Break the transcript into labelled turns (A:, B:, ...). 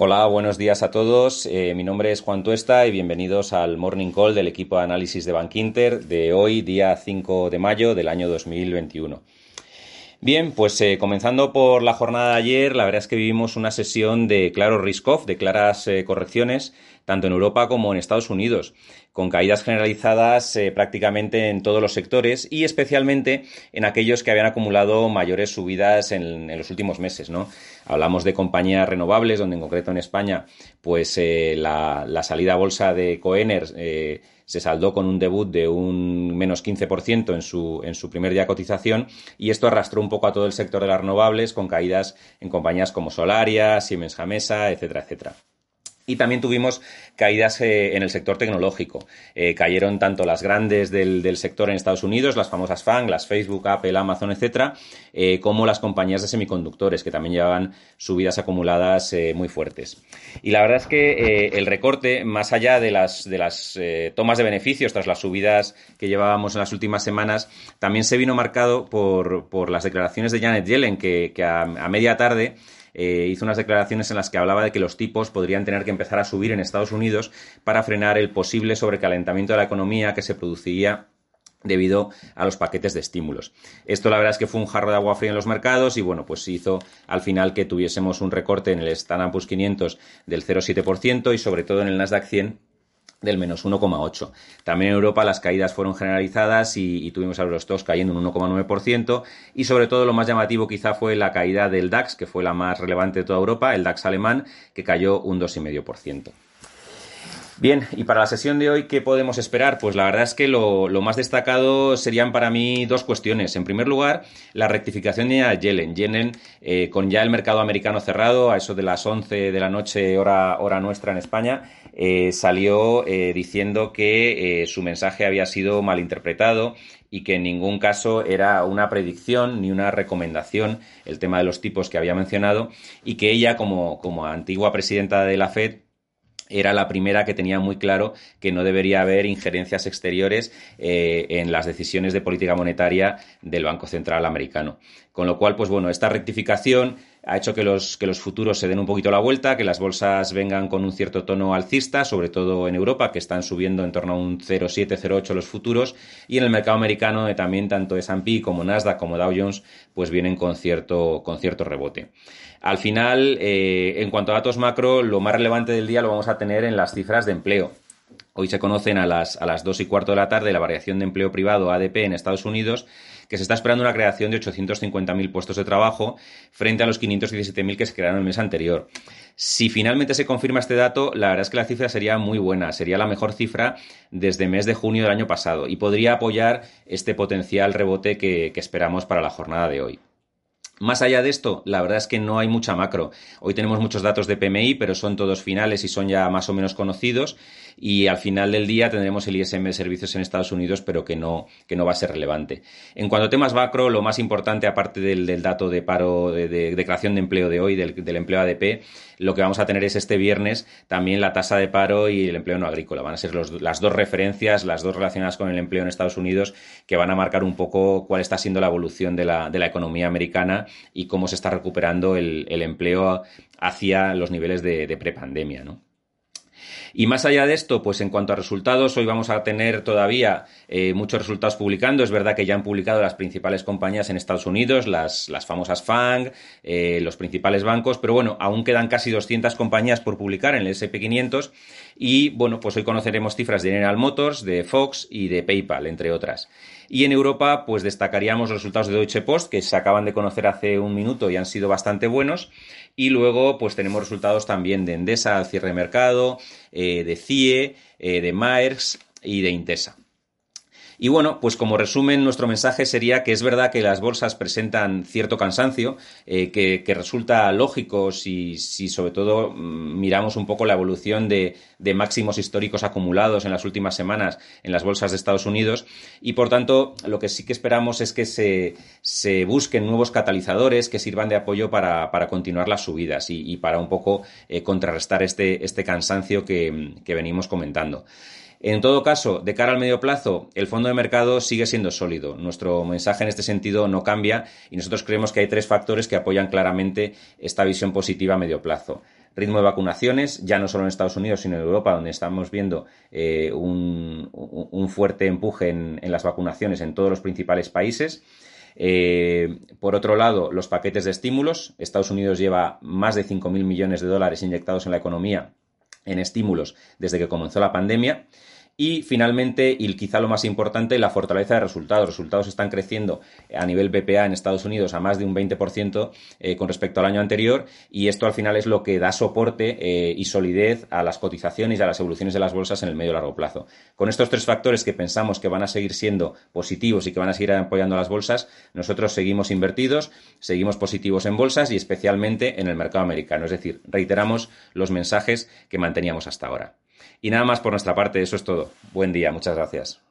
A: Hola, buenos días a todos. Eh, mi nombre es Juan Tuesta y bienvenidos al Morning Call del equipo de análisis de Bankinter de hoy, día 5 de mayo del año 2021. Bien, pues eh, comenzando por la jornada de ayer, la verdad es que vivimos una sesión de claro risk-off, de claras eh, correcciones, tanto en Europa como en Estados Unidos, con caídas generalizadas eh, prácticamente en todos los sectores y especialmente en aquellos que habían acumulado mayores subidas en, los últimos meses. Hablamos de compañías renovables, donde en concreto en España, pues la, la, salida a bolsa de Coeners se saldó con un debut de un menos 15% en su, en su primer día de cotización y esto arrastró un poco a todo el sector de las renovables con caídas en compañías como Solaria, Siemens Gamesa, etcétera, etcétera. Y también tuvimos caídas eh, en el sector tecnológico. Eh, cayeron tanto las grandes del, sector en Estados Unidos, las famosas FANG, las Facebook, Apple, Amazon, etcétera, eh, como las compañías de semiconductores, que también llevaban subidas acumuladas muy fuertes. Y la verdad es que el recorte, más allá de las, de las tomas de beneficios tras las subidas que llevábamos en las últimas semanas, también se vino marcado por, por las declaraciones de Janet Yellen, que, a media tarde eh, hizo unas declaraciones en las que hablaba de que los tipos podrían tener que empezar a subir en Estados Unidos para frenar el posible sobrecalentamiento de la economía que se produciría debido a los paquetes de estímulos. Esto la verdad es que fue un jarro de agua fría en los mercados y bueno, pues hizo al final que tuviésemos un recorte en el Standard 500 del 0,7% y sobre todo en el Nasdaq 100 del menos 1,8. También en Europa las caídas fueron generalizadas y, tuvimos a los dos cayendo un 1,9% y sobre todo lo más llamativo quizá fue la caída del DAX, que fue la más relevante de toda Europa, el DAX alemán, que cayó un 2,5%. Bien, y para la sesión de hoy, ¿qué podemos esperar? Pues la verdad es que lo, más destacado serían para mí dos cuestiones. En primer lugar, la rectificación de Yellen. Yellen, eh, con ya el mercado americano cerrado, a eso de las 11 de la noche, hora, nuestra en España, eh, salió eh, diciendo que su mensaje había sido malinterpretado y que en ningún caso era una predicción ni una recomendación el tema de los tipos que había mencionado y que ella, como, como antigua presidenta de la Fed, era la primera que tenía muy claro que no debería haber injerencias exteriores eh, en las decisiones de política monetaria del Banco Central americano. Con lo cual, pues bueno, esta rectificación ha hecho que los, que los futuros se den un poquito la vuelta, que las bolsas vengan con un cierto tono alcista, sobre todo en Europa, que están subiendo en torno a un 0,7, 0,8 los futuros, y en el mercado americano de también tanto S&P como Nasdaq como Dow Jones, pues vienen con cierto, con cierto rebote. Al final, eh, en cuanto a datos macro, lo más relevante del día lo vamos a tener en las cifras de empleo. Hoy se conocen a las, a las 2 y cuarto de la tarde la variación de empleo privado ADP en Estados Unidos, que se está esperando una creación de 850.000 puestos de trabajo frente a los 517.000 que se crearon el mes anterior. Si finalmente se confirma este dato, la verdad es que la cifra sería muy buena, sería la mejor cifra desde el mes de junio del año pasado y podría apoyar este potencial rebote que esperamos para la jornada de hoy. Más allá de esto, la verdad es que no hay mucha macro. Hoy tenemos muchos datos de PMI, pero son todos finales y son ya más o menos conocidos. Y al final del día tendremos el ISM de servicios en Estados Unidos, pero que no, que no va a ser relevante. En cuanto a temas macro, lo más importante, aparte del, dato de paro, de, creación de empleo de hoy, del, empleo ADP, lo que vamos a tener es este viernes también la tasa de paro y el empleo no agrícola. Van a ser las dos referencias, las dos relacionadas con el empleo en Estados Unidos, que van a marcar un poco cuál está siendo la evolución de la, de la economía americana y cómo se está recuperando el, empleo hacia los niveles de, de prepandemia, ¿no? Y más allá de esto, pues en cuanto a resultados, hoy vamos a tener todavía eh, muchos resultados publicando. Es verdad que ya han publicado las principales compañías en Estados Unidos, las, las famosas FANG, eh, los principales bancos, pero bueno, aún quedan casi 200 compañías por publicar en el SP500 y bueno, pues hoy conoceremos cifras de General Motors, de Fox y de PayPal, entre otras. Y en Europa, pues destacaríamos los resultados de Deutsche Post, que se acaban de conocer hace un minuto y han sido bastante buenos. Y luego, pues tenemos resultados también de Endesa cierre de mercado, eh, de CIE, eh, de Maersk y de Intesa. Y bueno, pues como resumen, nuestro mensaje sería que es verdad que las bolsas presentan cierto cansancio, eh, que, resulta lógico si, si, sobre todo mm, miramos un poco la evolución de, máximos históricos acumulados en las últimas semanas en las bolsas de Estados Unidos. Y por tanto, lo que sí que esperamos es que se, se busquen nuevos catalizadores que sirvan de apoyo para, continuar las subidas y, para un poco eh, contrarrestar este, este cansancio que venimos comentando. En todo caso, de cara al medio plazo, el fondo de mercado sigue siendo sólido. Nuestro mensaje en este sentido no cambia y nosotros creemos que hay tres factores que apoyan claramente esta visión positiva a medio plazo. ritmo de vacunaciones, ya no solo en Estados Unidos, sino en Europa, donde estamos viendo eh, un, fuerte empuje en, las vacunaciones en todos los principales países. Eh, por otro lado, los paquetes de estímulos. Estados Unidos lleva más de 5.000 millones de dólares inyectados en la economía en estímulos desde que comenzó la pandemia. Y finalmente, y quizá lo más importante, la fortaleza de resultados. Los resultados están creciendo a nivel BPA en Estados Unidos a más de un 20% eh, con respecto al año anterior y esto al final es lo que da soporte eh, y solidez a las cotizaciones y a las evoluciones de las bolsas en el medio y largo plazo. Con estos tres factores que pensamos que van a seguir siendo positivos y que van a seguir apoyando a las bolsas, nosotros seguimos invertidos, seguimos positivos en bolsas y especialmente en el mercado americano. Es decir, reiteramos los mensajes que manteníamos hasta ahora. Y nada más por nuestra parte, eso es todo. Buen día, muchas gracias.